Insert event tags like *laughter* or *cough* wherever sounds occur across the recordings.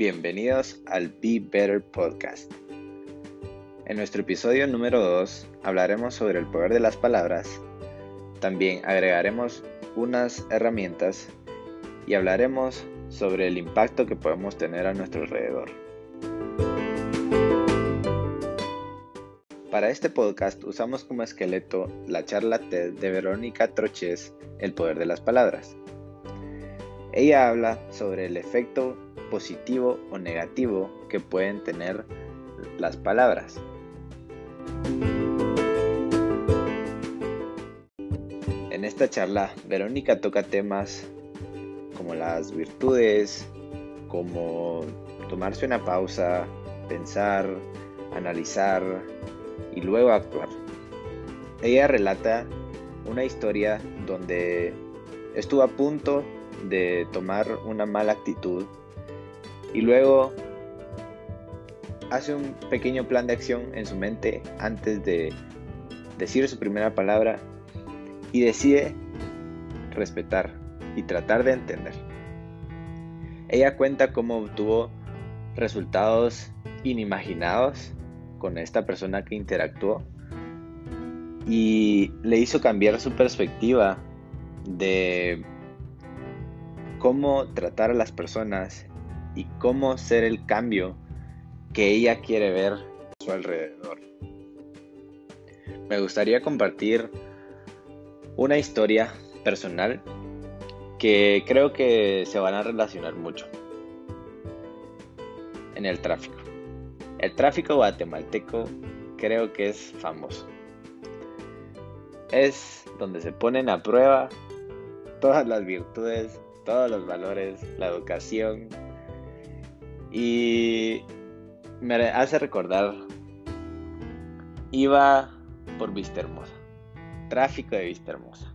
bienvenidos al Be Better Podcast. En nuestro episodio número 2 hablaremos sobre el poder de las palabras, también agregaremos unas herramientas y hablaremos sobre el impacto que podemos tener a nuestro alrededor. Para este podcast usamos como esqueleto la charla TED de Verónica Troches, El poder de las palabras. Ella habla sobre el efecto positivo o negativo que pueden tener las palabras. En esta charla, Verónica toca temas como las virtudes, como tomarse una pausa, pensar, analizar y luego actuar. Ella relata una historia donde estuvo a punto de tomar una mala actitud y luego hace un pequeño plan de acción en su mente antes de decir su primera palabra y decide respetar y tratar de entender. Ella cuenta cómo obtuvo resultados inimaginados con esta persona que interactuó y le hizo cambiar su perspectiva de cómo tratar a las personas y cómo ser el cambio que ella quiere ver a su alrededor. Me gustaría compartir una historia personal que creo que se van a relacionar mucho en el tráfico. El tráfico guatemalteco creo que es famoso. Es donde se ponen a prueba todas las virtudes, todos los valores, la educación y me hace recordar iba por Vista Hermosa tráfico de Vista Hermosa.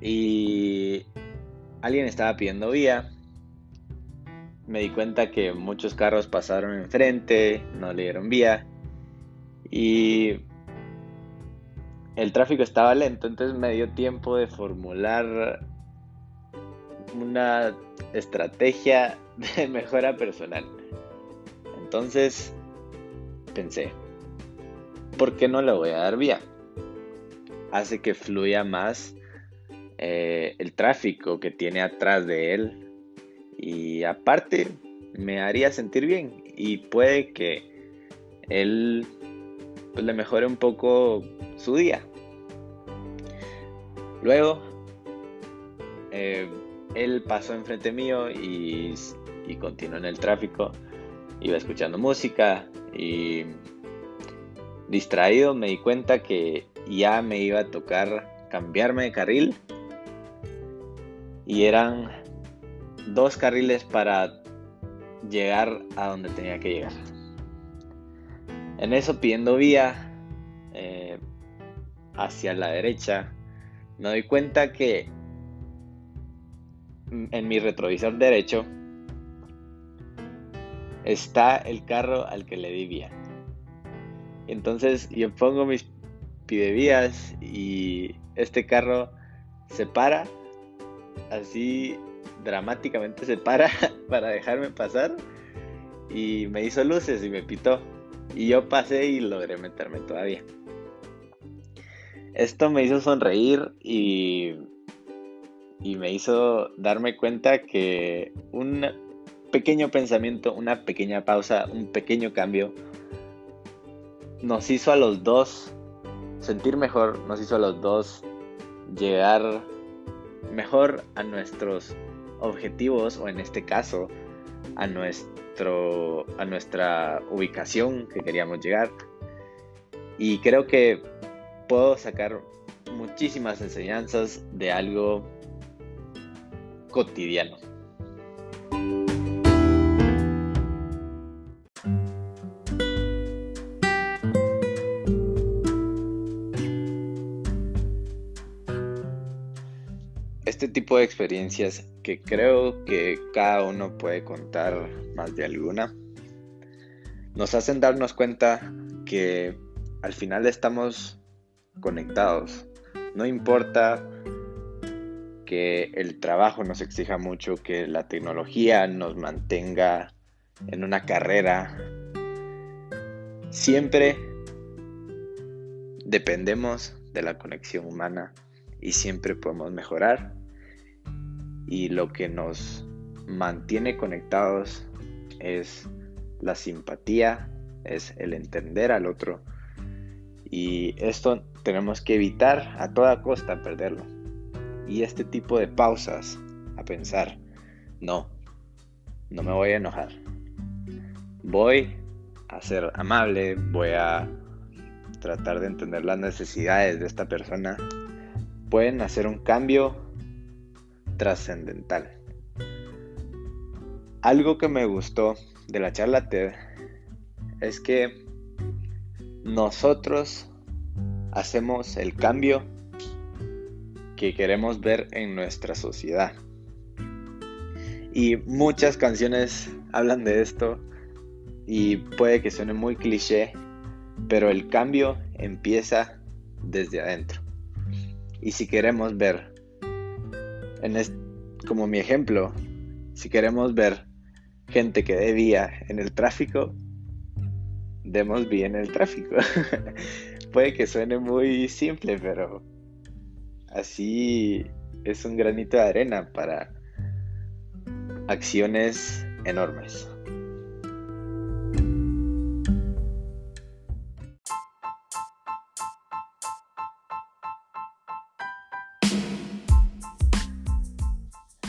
Y alguien estaba pidiendo vía. Me di cuenta que muchos carros pasaron enfrente, no le dieron vía. Y el tráfico estaba lento, entonces me dio tiempo de formular una estrategia de mejora personal. Entonces pensé, ¿por qué no le voy a dar vía? hace que fluya más eh, el tráfico que tiene atrás de él. Y aparte, me haría sentir bien. Y puede que él pues, le mejore un poco su día. Luego, eh, él pasó enfrente mío y, continuó en el tráfico. Iba escuchando música y distraído me di cuenta que ya me iba a tocar cambiarme de carril. Y eran dos carriles para llegar a donde tenía que llegar. En eso pidiendo vía eh, hacia la derecha, me doy cuenta que en mi retrovisor derecho está el carro al que le di vía. Entonces yo pongo mis pide vías y este carro se para, así dramáticamente se para *laughs* para dejarme pasar y me hizo luces y me pitó y yo pasé y logré meterme todavía. Esto me hizo sonreír y, y me hizo darme cuenta que un pequeño pensamiento, una pequeña pausa, un pequeño cambio nos hizo a los dos sentir mejor, nos hizo a los dos llegar mejor a nuestros objetivos o en este caso a nuestro a nuestra ubicación que queríamos llegar. Y creo que puedo sacar muchísimas enseñanzas de algo cotidiano este tipo de experiencias que creo que cada uno puede contar más de alguna, nos hacen darnos cuenta que al final estamos conectados. No importa que el trabajo nos exija mucho, que la tecnología nos mantenga en una carrera. Siempre dependemos de la conexión humana y siempre podemos mejorar. Y lo que nos mantiene conectados es la simpatía, es el entender al otro. Y esto tenemos que evitar a toda costa perderlo. Y este tipo de pausas a pensar, no, no me voy a enojar. Voy a ser amable, voy a tratar de entender las necesidades de esta persona. Pueden hacer un cambio trascendental. Algo que me gustó de la charla TED es que nosotros hacemos el cambio que queremos ver en nuestra sociedad. Y muchas canciones hablan de esto y puede que suene muy cliché, pero el cambio empieza desde adentro. Y si queremos ver, en como mi ejemplo, si queremos ver gente que dé vía en el tráfico, demos bien el tráfico. *laughs* Puede que suene muy simple, pero así es un granito de arena para acciones enormes.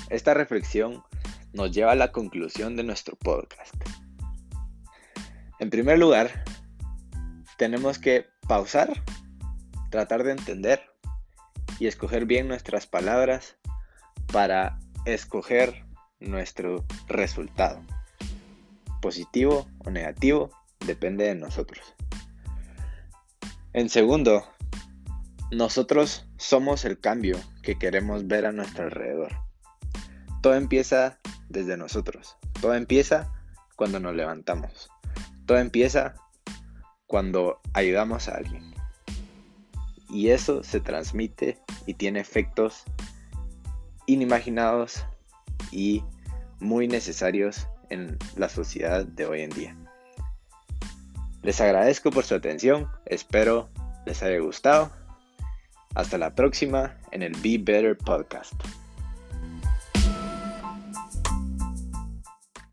Esta reflexión nos lleva a la conclusión de nuestro podcast. En primer lugar, tenemos que pausar, tratar de entender y escoger bien nuestras palabras para escoger nuestro resultado. Positivo o negativo depende de nosotros. En segundo, nosotros somos el cambio que queremos ver a nuestro alrededor. Todo empieza desde nosotros. Todo empieza cuando nos levantamos. Todo empieza cuando ayudamos a alguien. Y eso se transmite y tiene efectos inimaginados y muy necesarios en la sociedad de hoy en día. Les agradezco por su atención, espero les haya gustado. Hasta la próxima en el Be Better Podcast.